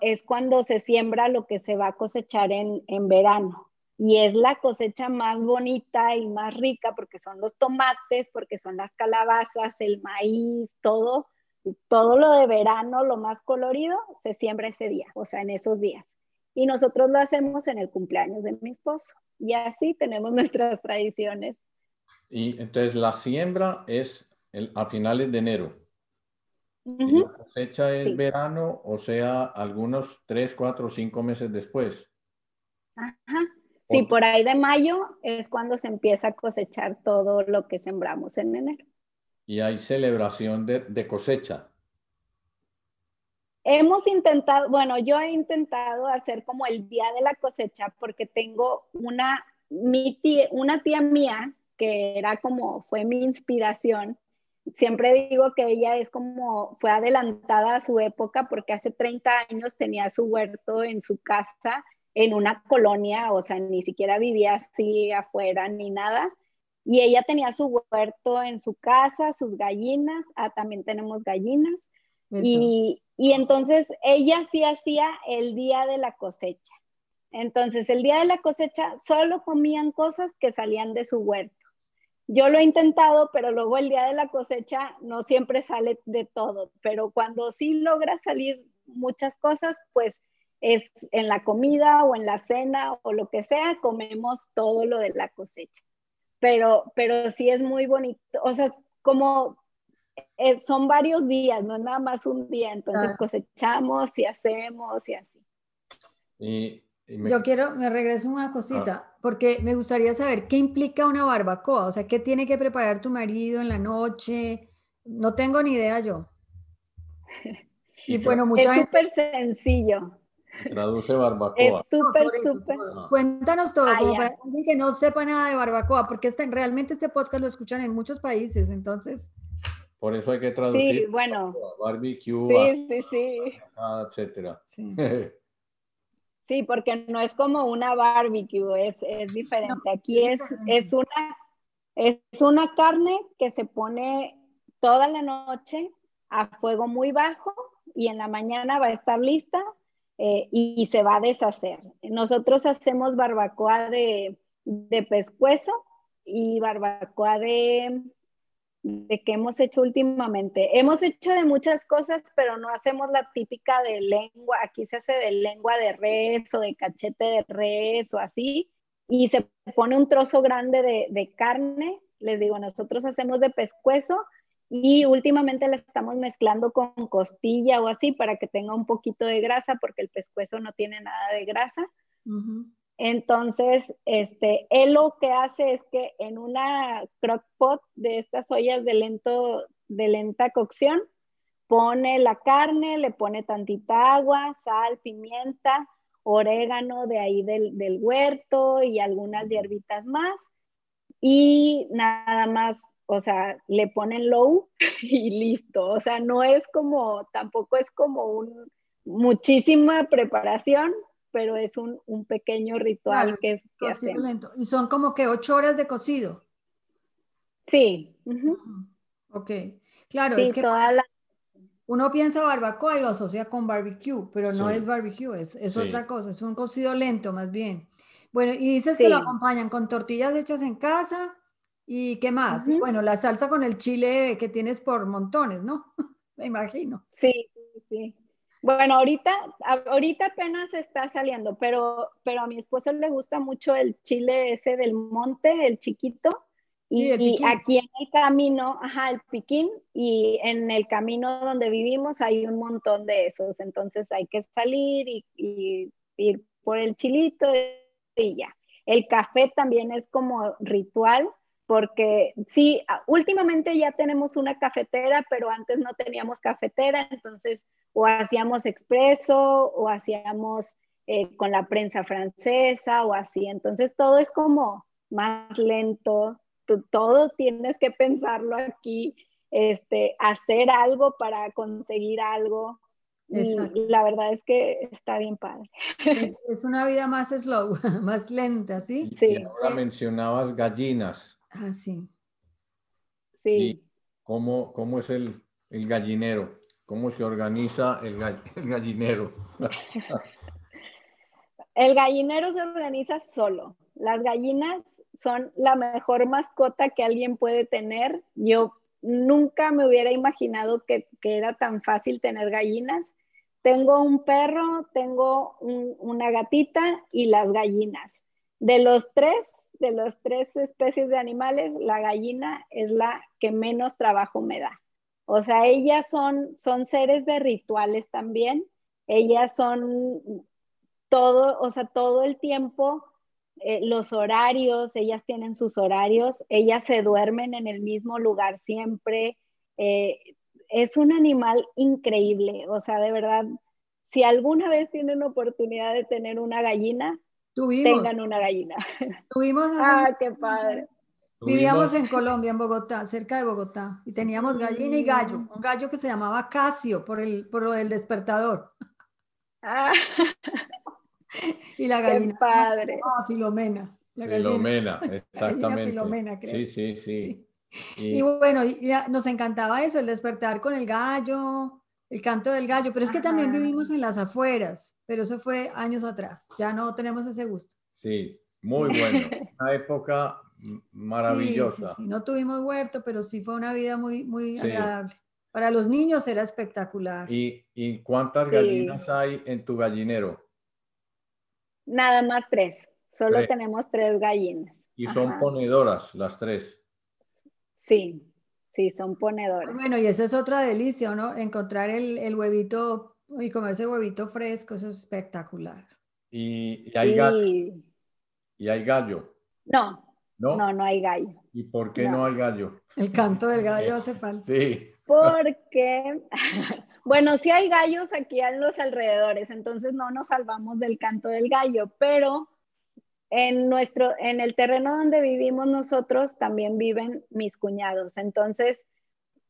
es cuando se siembra lo que se va a cosechar en, en verano. Y es la cosecha más bonita y más rica porque son los tomates, porque son las calabazas, el maíz, todo todo lo de verano, lo más colorido, se siembra ese día, o sea, en esos días. Y nosotros lo hacemos en el cumpleaños de mi esposo. Y así tenemos [LAUGHS] nuestras tradiciones. Y entonces la siembra es a finales de enero. Y la cosecha es verano, o sea, algunos tres, cuatro, cinco meses después. Ajá. Sí, por ahí de mayo es cuando se empieza a cosechar todo lo que sembramos en enero y hay celebración de, cosecha. Hemos intentado, bueno, yo he intentado hacer como el día de la cosecha porque tengo una, mi tía, una tía mía que era como, fue mi inspiración. Siempre digo que ella es como, fue adelantada a su época porque hace 30 años tenía su huerto en su casa en una colonia, o sea, ni siquiera vivía así afuera ni nada y ella tenía su huerto en su casa, sus gallinas, ah, también tenemos gallinas. Y, y, entonces ella sí hacía el día de la cosecha. Entonces el día de la cosecha solo comían cosas que salían de su huerto. Yo lo he intentado, pero luego el día de la cosecha no siempre sale de todo, pero cuando sí logra salir muchas cosas, pues es en la comida o en la cena o lo que sea, comemos todo lo de la cosecha pero, pero sí es muy bonito, o sea, como eh, son varios días, no es nada más un día, entonces cosechamos y hacemos y así. Yo quiero, me regreso una cosita, ah. porque me gustaría saber qué implica una barbacoa, o sea, qué tiene que preparar tu marido en la noche, No tengo ni idea yo. [LAUGHS] Y bueno, mucha Es súper sencillo. Traduce barbacoa. Es súper, súper. Cuéntanos todo, como para alguien que no sepa nada de barbacoa, porque este, realmente este podcast lo escuchan en muchos países, entonces. Por eso hay que traducir. Sí, bueno. Barbecue, sí, sí, sí. etcétera. Sí. [LAUGHS] sí. porque no es como una barbecue, es, es diferente. Aquí es, es, una, es una carne que se pone toda la noche a fuego muy bajo y en la mañana va a estar lista eh, y, se va a deshacer. Nosotros hacemos barbacoa de, de pescuezo y barbacoa de, de que hemos hecho últimamente. Hemos hecho de muchas cosas, pero no hacemos la típica de lengua. Aquí se hace de lengua de res o de cachete de res o así. Y se pone un trozo grande de, de carne. Les digo, nosotros hacemos de pescuezo y últimamente la estamos mezclando con costilla o así para que tenga un poquito de grasa porque el pescuezo no tiene nada de grasa. Entonces, este, él lo que hace es que en una crock pot de estas ollas de, lento, de lenta cocción, pone la carne, le pone tantita agua, sal, pimienta, orégano de ahí del, del huerto y algunas hierbitas más. Y nada más o sea, le ponen low [LAUGHS] y listo. O sea, no es como, tampoco es como un, muchísima preparación, pero es un, pequeño ritual que, que lento. Y son como que ocho horas de cocido. Sí. Ok. Claro, es que uno piensa barbacoa y lo asocia con barbecue, pero no es barbecue, es, es otra cosa, es un cocido lento más bien. Bueno, y dices que lo acompañan con tortillas hechas en casa, ¿Y qué más? Bueno, la salsa con el chile que tienes por montones, ¿no? [LAUGHS] Me imagino. Sí, sí, sí. Bueno, ahorita, ahorita apenas está saliendo, pero, pero a mi esposo le gusta mucho el chile ese del monte, el chiquito. Y, aquí en el camino, ajá, el piquín, y en el camino donde vivimos hay un montón de esos. Entonces hay que salir y, y ir por el chilito y ya. El café también es como ritual porque sí, últimamente ya tenemos una cafetera, pero antes no teníamos cafetera, entonces o hacíamos expreso o hacíamos eh, con la prensa francesa o así, entonces todo es como más lento, todo tienes que pensarlo aquí, este, hacer algo para conseguir algo. Y la verdad es que está bien padre. Es, una vida más slow, [LAUGHS] más lenta, ¿sí? Sí. ahora mencionabas gallinas. Ah, sí. Sí. cómo, cómo es el, el, gallinero? ¿Cómo se organiza [LAUGHS] el, gallinero? el gallinero se organiza solo. Las gallinas son la mejor mascota que alguien puede tener. Yo nunca me hubiera imaginado que, que era tan fácil tener gallinas. Tengo un perro, tengo una gatita y las gallinas. De los tres, de las tres especies de animales, la gallina es la que menos trabajo me da. O sea, ellas son, son seres de rituales también. Ellas son todo, o sea, todo el tiempo, eh, los horarios, ellas tienen sus horarios, ellas se duermen en el mismo lugar siempre. Eh, es un animal increíble, o sea, de verdad, si alguna vez tienen oportunidad de tener una gallina, tengan una gallina. Tuvimos [LAUGHS] ah, qué padre. Vivíamos en Colombia, en Bogotá, cerca de Bogotá, y teníamos gallina y gallo, un gallo que se llamaba Casio por, el, por lo del despertador. Ah. [LAUGHS] y la gallina. Qué padre. [LAUGHS] Filomena. Filomena, [LAUGHS] exactamente. Filomena, creo. Sí, sí, sí. Y, y, bueno, nos encantaba eso, el despertar con el gallo, el canto del gallo, pero es que también vivimos en las afueras, pero eso fue años atrás, ya no tenemos ese gusto. Sí, muy bueno, una época maravillosa. Sí, sí, no tuvimos huerto, pero sí fue una vida muy, muy agradable. Para los niños era espectacular. ¿Y, y cuántas gallinas hay en tu gallinero? Nada más tres, solo tenemos tres gallinas. ¿Y son ponedoras las tres? Sí. Sí, son ponedores. Bueno, y esa es otra delicia, ¿no? Encontrar el, huevito y comerse huevito fresco, eso es espectacular. ¿Y, hay, gallo? ¿Y hay gallo? No, no, no, hay gallo. ¿Y por qué no, hay gallo? El canto del gallo hace falta. Sí. Porque, [LAUGHS] bueno, sí hay gallos aquí en los alrededores, entonces no nos salvamos del canto del gallo, pero en nuestro, en el terreno donde vivimos nosotros también viven mis cuñados. Entonces,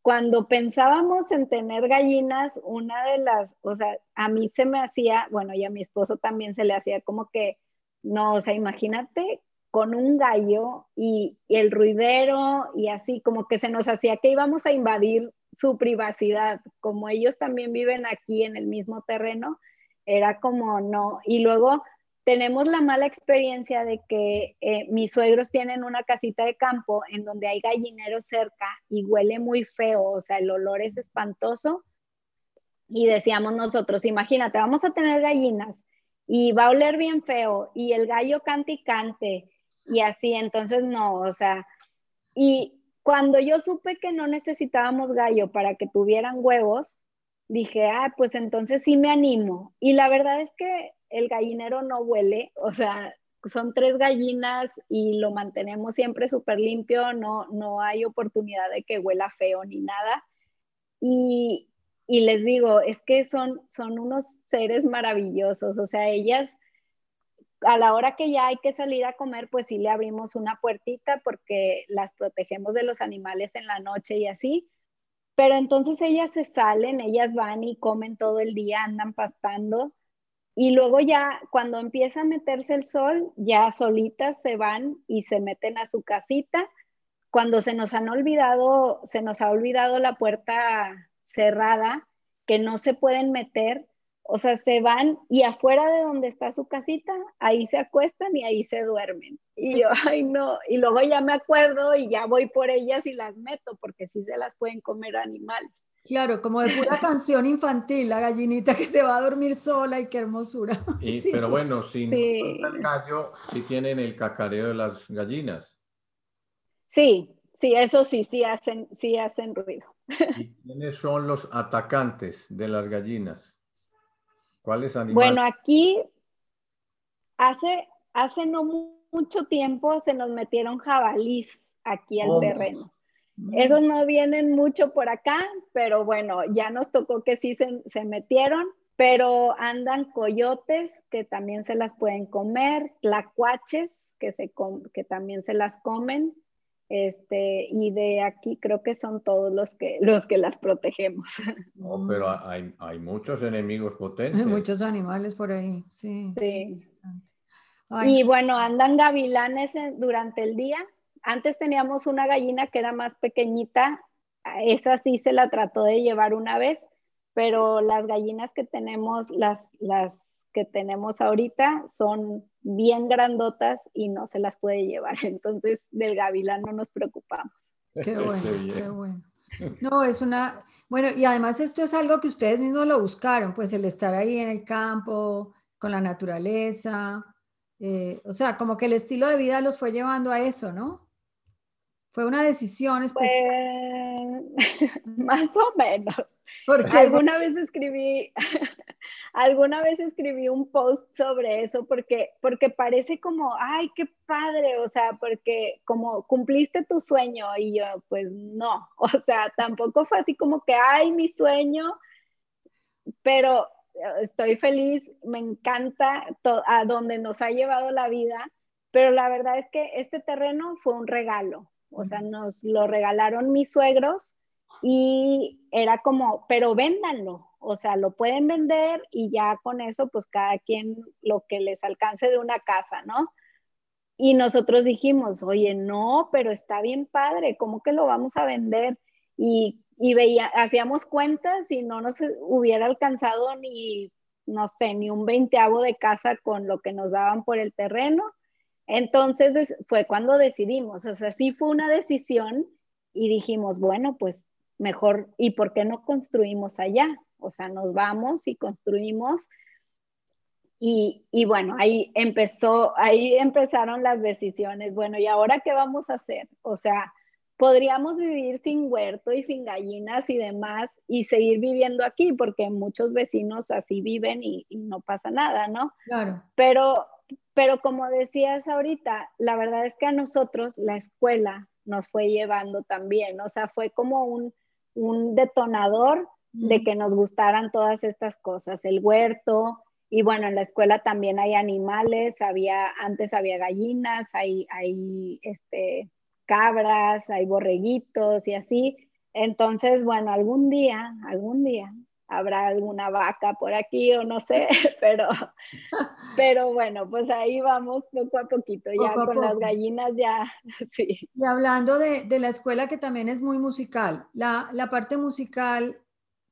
cuando pensábamos en tener gallinas, una de las, o sea, a mí se me hacía, bueno, y a mi esposo también se le hacía como que, no, o sea, imagínate con un gallo y, el ruidero y así, como que se nos hacía que íbamos a invadir su privacidad, como ellos también viven aquí en el mismo terreno, era como no. Y luego tenemos la mala experiencia de que eh, mis suegros tienen una casita de campo en donde hay gallinero cerca y huele muy feo, o sea, el olor es espantoso. Y decíamos nosotros, imagínate, vamos a tener gallinas y va a oler bien feo y el gallo cante y cante y así, entonces no, o sea, y cuando yo supe que no necesitábamos gallo para que tuvieran huevos, dije, ah, pues entonces sí me animo. Y la verdad es que el gallinero no huele, o sea, son tres gallinas y lo mantenemos siempre súper limpio, no, no hay oportunidad de que huela feo ni nada. Y, y les digo, es que son, son unos seres maravillosos, o sea, ellas a la hora que ya hay que salir a comer, pues sí le abrimos una puertita porque las protegemos de los animales en la noche y así. Pero entonces ellas se salen, ellas van y comen todo el día, andan pastando y luego ya cuando empieza a meterse el sol, ya solitas se van y se meten a su casita. Cuando se nos han olvidado, se nos ha olvidado la puerta cerrada, que no se pueden meter, o sea, se van y afuera de donde está su casita, ahí se acuestan y ahí se duermen. Y yo, ay no, y luego ya me acuerdo y ya voy por ellas y las meto, porque sí se las pueden comer animales. Claro, como de pura [LAUGHS] canción infantil, la gallinita que se va a dormir sola y qué hermosura. [LAUGHS] Pero bueno, sin el gallo, sí tienen el cacareo de las gallinas. Sí, sí, eso sí, sí hacen, sí hacen ruido. ¿Y quiénes son los atacantes de las gallinas? ¿Cuáles animales? Bueno, aquí hace, hace no mucho tiempo se nos metieron jabalís aquí al terreno. Mm. Esos no vienen mucho por acá, pero bueno, ya nos tocó que sí se, metieron, pero andan coyotes que también se las pueden comer, tlacuaches que, se que también se las comen, este, y de aquí creo que son todos los que, los que las protegemos. [LAUGHS] No, pero hay, hay muchos enemigos potentes. Hay [LAUGHS] muchos animales por ahí, sí. Sí. Y bueno, andan gavilanes durante el día, antes teníamos una gallina que era más pequeñita, esa sí se la trató de llevar una vez, pero las gallinas que tenemos, las, las que tenemos ahorita son bien grandotas y no se las puede llevar. [LAUGHS] Entonces, del gavilán no nos preocupamos. Qué bueno, qué bueno. No, es una, bueno, y además esto es algo que ustedes mismos lo buscaron, pues el estar ahí en el campo, con la naturaleza, eh, o sea, como que el estilo de vida los fue llevando a eso, ¿no? ¿Fue una decisión especial? Pues, [LAUGHS] más o menos. Porque alguna vez escribí, [LAUGHS] alguna vez escribí un post sobre eso porque, porque parece como, ay, qué padre, o sea, porque como cumpliste tu sueño y yo, pues no, [LAUGHS] o sea, tampoco fue así como que, ay, mi sueño, pero estoy feliz, me encanta a donde nos ha llevado la vida, pero la verdad es que este terreno fue un regalo, o sea, nos lo regalaron mis suegros y era como, pero véndanlo, o sea, lo pueden vender y ya con eso, pues cada quien lo que les alcance de una casa, ¿no? Y nosotros dijimos, oye, no, pero está bien padre, ¿cómo que lo vamos a vender? Y, y veía, hacíamos cuentas y no nos hubiera alcanzado ni, no sé, ni un veinteavo de casa con lo que nos daban por el terreno. Entonces fue cuando decidimos, o sea, sí fue una decisión y dijimos, bueno, pues mejor, ¿y por qué no construimos allá? O sea, nos vamos y construimos. Y, y, bueno, ahí empezó, ahí empezaron las decisiones. Bueno, ¿y ahora qué vamos a hacer? O sea, podríamos vivir sin huerto y sin gallinas y demás y seguir viviendo aquí, porque muchos vecinos así viven y, y no pasa nada, ¿no? Claro. Pero pero como decías ahorita, la verdad es que a nosotros la escuela nos fue llevando también, o sea, fue como un, un detonador de que nos gustaran todas estas cosas, el huerto, y bueno, en la escuela también hay animales, había, antes había gallinas, hay, hay este, cabras, hay borreguitos y así. Entonces, bueno, algún día, algún día habrá alguna vaca por aquí o no sé, [LAUGHS] pero, [LAUGHS] pero bueno, pues ahí vamos poco a poquito, ya con las gallinas ya, [LAUGHS] sí. Y hablando de, de, la escuela que también es muy musical, la, la parte musical,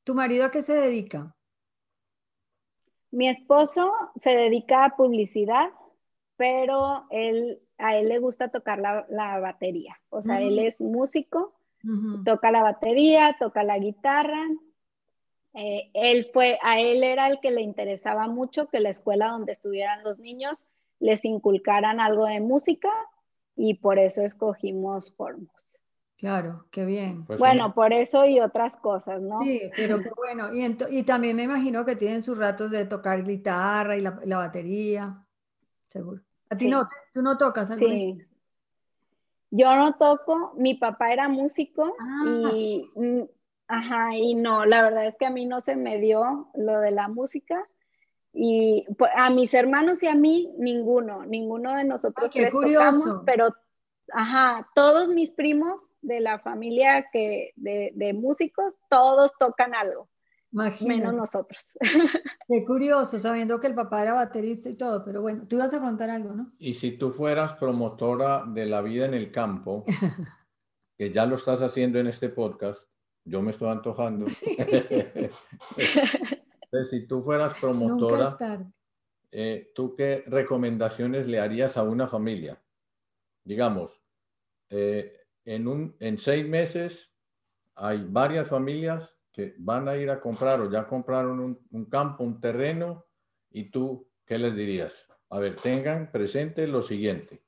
¿tu marido a qué se dedica? Mi esposo se dedica a publicidad, pero él, a él le gusta tocar la, la batería, o sea, él es músico, toca la batería, toca la guitarra, eh, él fue, a él era el que le interesaba mucho que la escuela donde estuvieran los niños les inculcaran algo de música y por eso escogimos Formos. Claro, qué bien. Pues bueno, por eso y otras cosas, ¿no? Sí, pero qué bueno. Y, y, también me imagino que tienen sus ratos de tocar guitarra y la, la batería, seguro. ¿A ti no? ¿Tú no tocas algo sí. Yo no toco, mi papá era músico ah, y Ajá, y no, la verdad es que a mí no se me dio lo de la música y a mis hermanos y a mí ninguno, ninguno de nosotros Ay, tocamos, pero ajá, todos mis primos de la familia que de, de músicos, todos tocan algo. Imagínate. Menos nosotros. [LAUGHS] Qué curioso, sabiendo que el papá era baterista y todo, pero bueno, tú ibas a preguntar algo, ¿no? Y si tú fueras promotora de la vida en el campo, [LAUGHS] que ya lo estás haciendo en este podcast, yo me estoy antojando. [LAUGHS] si tú fueras promotora, eh, ¿tú qué recomendaciones le harías a una familia? Digamos, eh, en, un, en seis meses hay varias familias que van a ir a comprar o ya compraron un, un campo, un terreno, y tú, ¿qué les dirías? A ver, tengan presente lo siguiente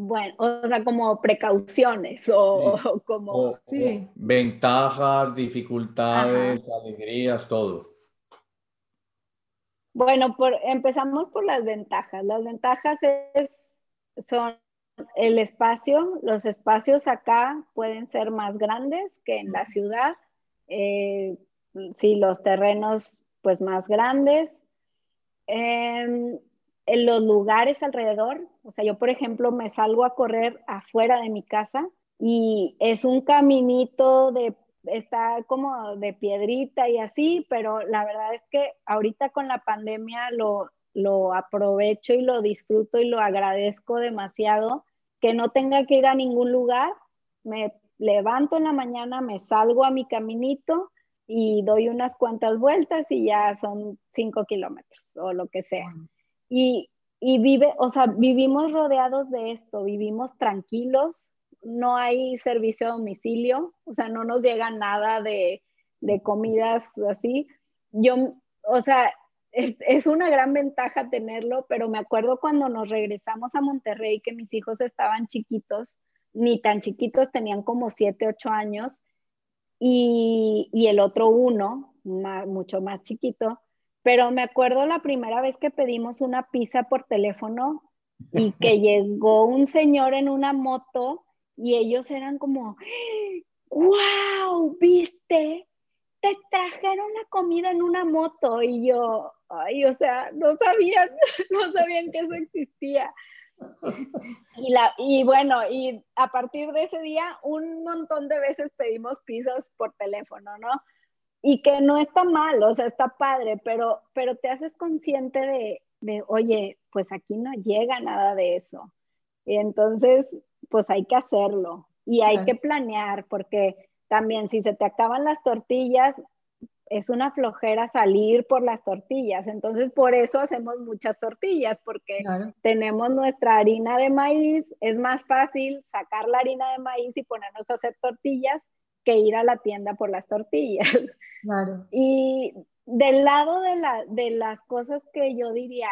bueno, o sea, como precauciones o, como... sí. ventajas, dificultades, alegrías, todo. Bueno, por, empezamos por las ventajas. Las ventajas es, son el espacio. Los espacios acá pueden ser más grandes que en la ciudad. Eh, sí, los terrenos pues más grandes. Eh, en los lugares alrededor. O sea, yo, por ejemplo, me salgo a correr afuera de mi casa y es un caminito de, está como de piedrita y así, pero la verdad es que ahorita con la pandemia lo, lo aprovecho y lo disfruto y lo agradezco demasiado, que no tenga que ir a ningún lugar, me levanto en la mañana, me salgo a mi caminito y doy unas cuantas vueltas y ya son cinco kilómetros o lo que sea. Y, vive, o sea, vivimos rodeados de esto, vivimos tranquilos, no hay servicio a domicilio, o sea, no nos llega nada de, comidas así. Yo, o sea, es, es, una gran ventaja tenerlo, pero me acuerdo cuando nos regresamos a Monterrey que mis hijos estaban chiquitos, ni tan chiquitos, tenían como 7, 8 años, y, y el otro uno, mucho más chiquito, pero me acuerdo la primera vez que pedimos una pizza por teléfono y [LAUGHS] que llegó un señor en una moto y ellos eran como, wow, viste, te trajeron la comida en una moto y yo, ay, o sea, no sabían, [LAUGHS] no sabían que eso existía. Y, la, y bueno, y a partir de ese día, un montón de veces pedimos pizzas por teléfono, ¿no? y que no está mal, o sea, está padre, pero, pero te haces consciente de, de, oye, pues aquí no llega nada de eso. Y entonces, pues hay que hacerlo y hay que planear, porque también si se te acaban las tortillas, es una flojera salir por las tortillas. Entonces, por eso hacemos muchas tortillas, porque tenemos nuestra harina de maíz, es más fácil sacar la harina de maíz y ponernos a hacer tortillas que ir a la tienda por las tortillas. [LAUGHS] Claro. Y del lado de, la, de las cosas que yo diría,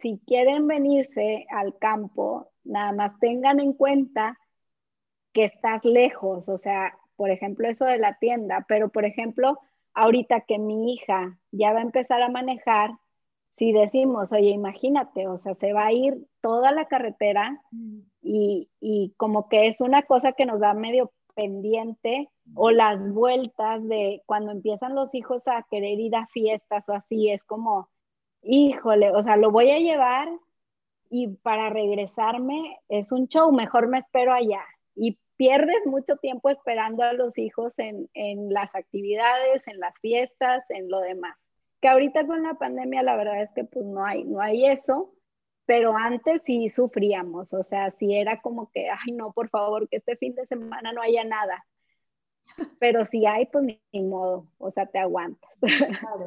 si quieren venirse al campo, nada más tengan en cuenta que estás lejos, o sea, por ejemplo, eso de la tienda, pero por ejemplo, ahorita que mi hija ya va a empezar a manejar, si decimos, oye, imagínate, o sea, se va a ir toda la carretera mm. y, y como que es una cosa que nos da medio pendiente o las vueltas de cuando empiezan los hijos a querer ir a fiestas o así, es como, híjole, o sea, lo voy a llevar y para regresarme es un show, mejor me espero allá. Y pierdes mucho tiempo esperando a los hijos en, en las actividades, en las fiestas, en lo demás. Que ahorita con la pandemia la verdad es que pues no hay, no hay eso, pero antes sí sufríamos, o sea, sí era como que, ay no, por favor, que este fin de semana no haya nada. [LAUGHS] Pero si hay, pues ni, modo, o sea, te aguantas.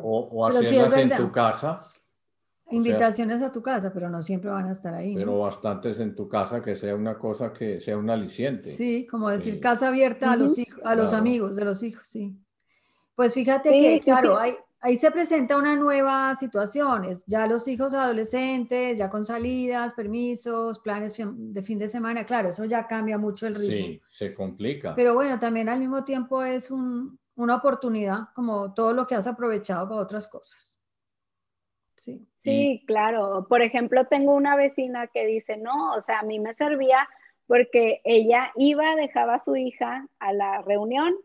O, o en tu casa. Invitaciones a tu casa, pero no siempre van a estar ahí. Pero bastantes en tu casa, que sea una cosa que sea un aliciente. Sí, como decir casa abierta a los hijos, a los amigos de los hijos, sí. Pues fíjate que, claro, hay, ahí se presenta una nueva situación, es ya los hijos adolescentes, ya con salidas, permisos, planes de fin de semana, claro, eso ya cambia mucho el ritmo. Sí, se complica. Pero bueno, también al mismo tiempo es una oportunidad, como todo lo que has aprovechado para otras cosas. Sí. Sí, claro. Por ejemplo, tengo una vecina que dice, no, o sea, a mí me servía porque ella iba, dejaba a su hija a la reunión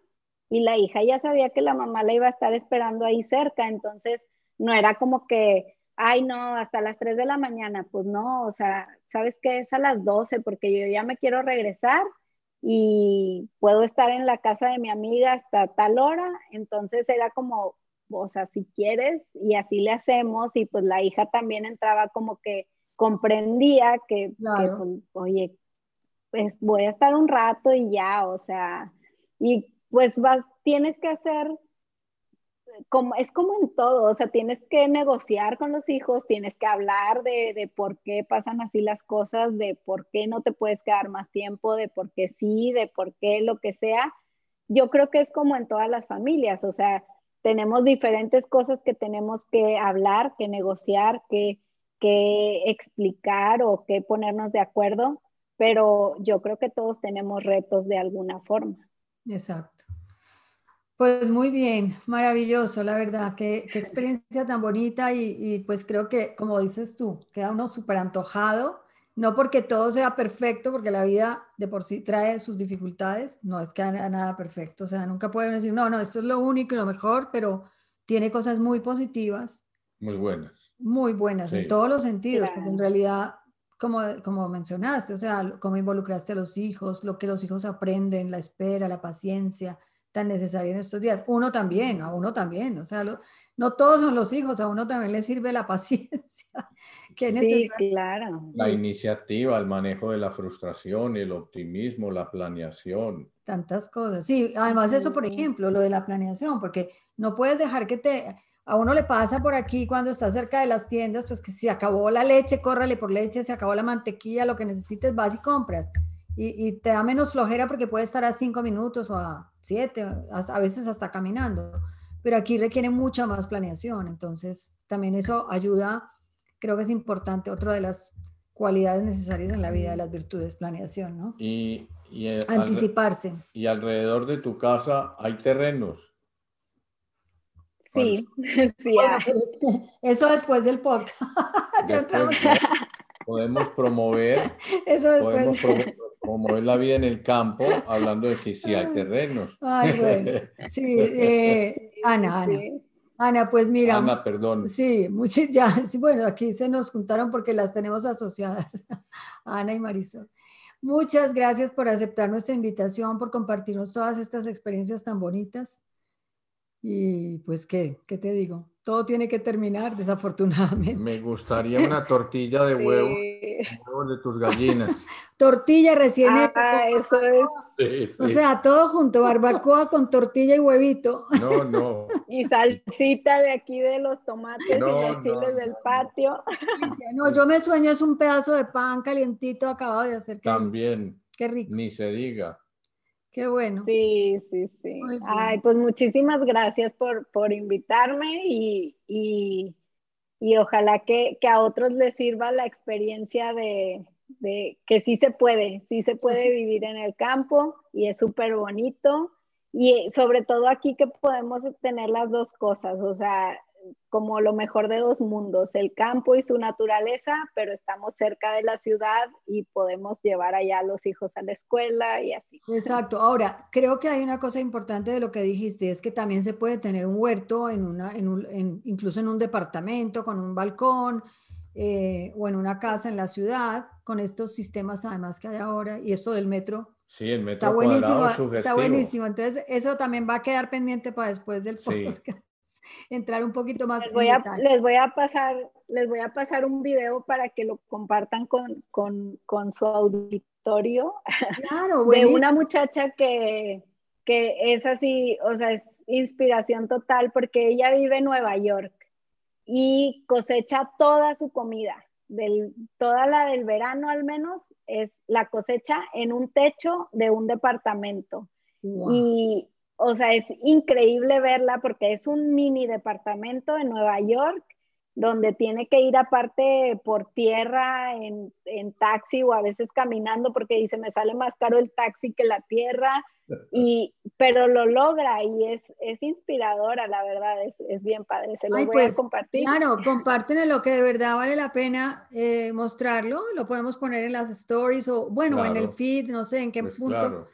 y la hija ya sabía que la mamá la iba a estar esperando ahí cerca, entonces no era como que, ay no, hasta las 3 de la mañana, pues no, o sea, sabes que es a las 12 porque yo ya me quiero regresar y puedo estar en la casa de mi amiga hasta tal hora, entonces era como, o sea, si quieres y así le hacemos y pues la hija también entraba como que comprendía que, que pues, oye, pues voy a estar un rato y ya, o sea, y pues vas, tienes que hacer como, es como en todo, o sea, tienes que negociar con los hijos, tienes que hablar de, de, por qué pasan así las cosas, de por qué no te puedes quedar más tiempo, de por qué sí, de por qué lo que sea. Yo creo que es como en todas las familias, o sea, tenemos diferentes cosas que tenemos que hablar, que negociar, que, que explicar o que ponernos de acuerdo, pero yo creo que todos tenemos retos de alguna forma. Exacto. Pues muy bien, maravilloso, la verdad, qué, qué experiencia tan bonita y, pues creo que, como dices tú, queda uno súper antojado, no porque todo sea perfecto, porque la vida de por sí trae sus dificultades, no es que haya nada perfecto, o sea, nunca pueden decir, no, no, esto es lo único y lo mejor, pero tiene cosas muy positivas. Muy buenas. Muy buenas, en todos los sentidos, porque en realidad como, como mencionaste, o sea, cómo involucraste a los hijos, lo que los hijos aprenden, la espera, la paciencia, tan necesaria en estos días. Uno también, a uno también, o sea, no todos son los hijos, a uno también le sirve la [LAUGHS] paciencia. Que sí, claro. La iniciativa, el manejo de la frustración, el optimismo, la planeación. Tantas cosas. Sí, además eso, por ejemplo, lo de la planeación, porque no puedes dejar que te a uno le pasa por aquí cuando está cerca de las tiendas, pues que si acabó la leche, córrale por leche, se acabó la mantequilla, lo que necesites, vas y compras. Y, te da menos flojera porque puede estar a cinco minutos o a siete, a, veces hasta caminando. Pero aquí requiere mucha más planeación. Entonces, también eso ayuda, creo que es importante, otra de las cualidades necesarias en la vida de las virtudes, planeación, ¿no? Y, y anticiparse. y alrededor de tu casa hay terrenos. Sí, sí. [LAUGHS] eso después del podcast. [LAUGHS] podemos promover, [LAUGHS] eso después. promover, la vida en el campo hablando de que sí hay terrenos. Ay, bueno. Sí, eh, Ana, Ana. Ana, pues mira. Ana, perdón. Sí, muchas [LAUGHS] ya, bueno, aquí se nos juntaron porque las tenemos asociadas, [LAUGHS] Ana y Marisol. Muchas gracias por aceptar nuestra invitación, por compartirnos todas estas experiencias tan bonitas. Y pues, ¿qué? ¿Qué te digo? Todo tiene que terminar, [LAUGHS] desafortunadamente. Me gustaría una tortilla de huevos, huevos de tus gallinas. [LAUGHS] tortilla recién ah, eso es. Sí, O sea, todo junto, barbacoa con tortilla y huevito. [LAUGHS] No, no. Y salsita de aquí de los tomates y los chiles del patio. No, yo me sueño es un pedazo de pan calientito acabado de hacer. También. Qué rico. Ni se diga. Qué bueno. Sí, sí, sí. Ay, pues muchísimas gracias por, por invitarme y, y, y ojalá que, que, a otros les sirva la experiencia de, de, que sí se puede, sí se puede vivir en el campo y es súper bonito. Y sobre todo aquí que podemos tener las dos cosas, o sea, como lo mejor de dos mundos, el campo y su naturaleza, pero estamos cerca de la ciudad y podemos llevar allá a los hijos a la escuela y así. Exacto. Ahora, creo que hay una cosa importante de lo que dijiste, es que también se puede tener un huerto, en una, en un, incluso en un departamento, con un balcón, eh, o en una casa en la ciudad, con estos sistemas además que hay ahora, y esto del metro. Sí, el metro está buenísimo, está buenísimo. Entonces, eso también va a quedar pendiente para después del podcast. Entrar un poquito más les voy, a, les voy a pasar les voy a pasar un video para que lo compartan con, con, con su auditorio. Claro, de una muchacha que, que es así, o sea, es inspiración total porque ella vive en Nueva York y cosecha toda su comida, del, toda la del verano al menos, es la cosecha en un techo de un departamento. Y, o sea, es increíble verla porque es un mini departamento en Nueva York donde tiene que ir aparte por tierra, en, en, taxi o a veces caminando porque dice, me sale más caro el taxi que la tierra, [LAUGHS] y, pero lo logra y es, es inspiradora, la verdad, es, es bien padre, se lo voy a pues, compartir. Claro, comparten lo que de verdad vale la pena eh, mostrarlo, lo podemos poner en las stories o bueno, en el feed, no sé en qué pues punto.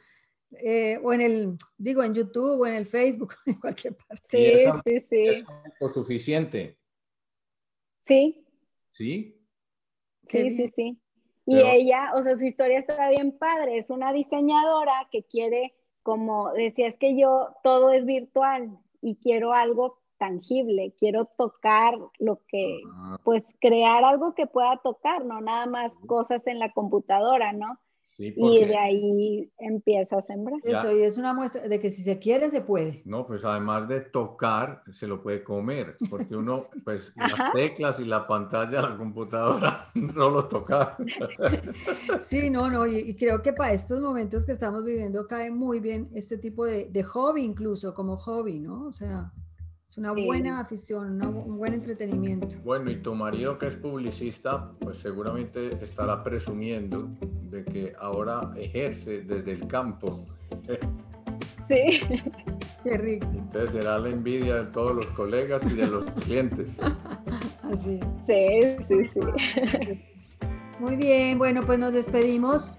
Eh, o en el, digo, en YouTube o en el Facebook, [LAUGHS] en cualquier parte. Sí, sí, sí. Es suficiente. Sí. ¿Sí? Sí, sí, sí. Y ella, o sea, su historia está bien padre. Es una diseñadora que quiere, como decía, es que yo todo es virtual y quiero algo tangible, quiero tocar lo que, ah. pues crear algo que pueda tocar, no nada más cosas en la computadora, ¿no? Y de ahí empieza a sembrar. Eso, y es una muestra de que si se quiere, se puede. No, pues además de tocar, se lo puede comer, porque uno, [LAUGHS] pues las teclas y la pantalla de la computadora, [LAUGHS] solo tocar. [LAUGHS] Sí, no, no, y, creo que para estos momentos que estamos viviendo cae muy bien este tipo de, de hobby, incluso como hobby, ¿no? O sea, es una buena afición, un buen entretenimiento. Bueno, y tu marido que es publicista, pues seguramente estará presumiendo de que ahora ejerce desde el campo. Sí. Qué rico. Entonces será la envidia de todos los colegas y de los [LAUGHS] clientes. Así es. Sí, sí, sí. Muy bien, bueno, pues nos despedimos.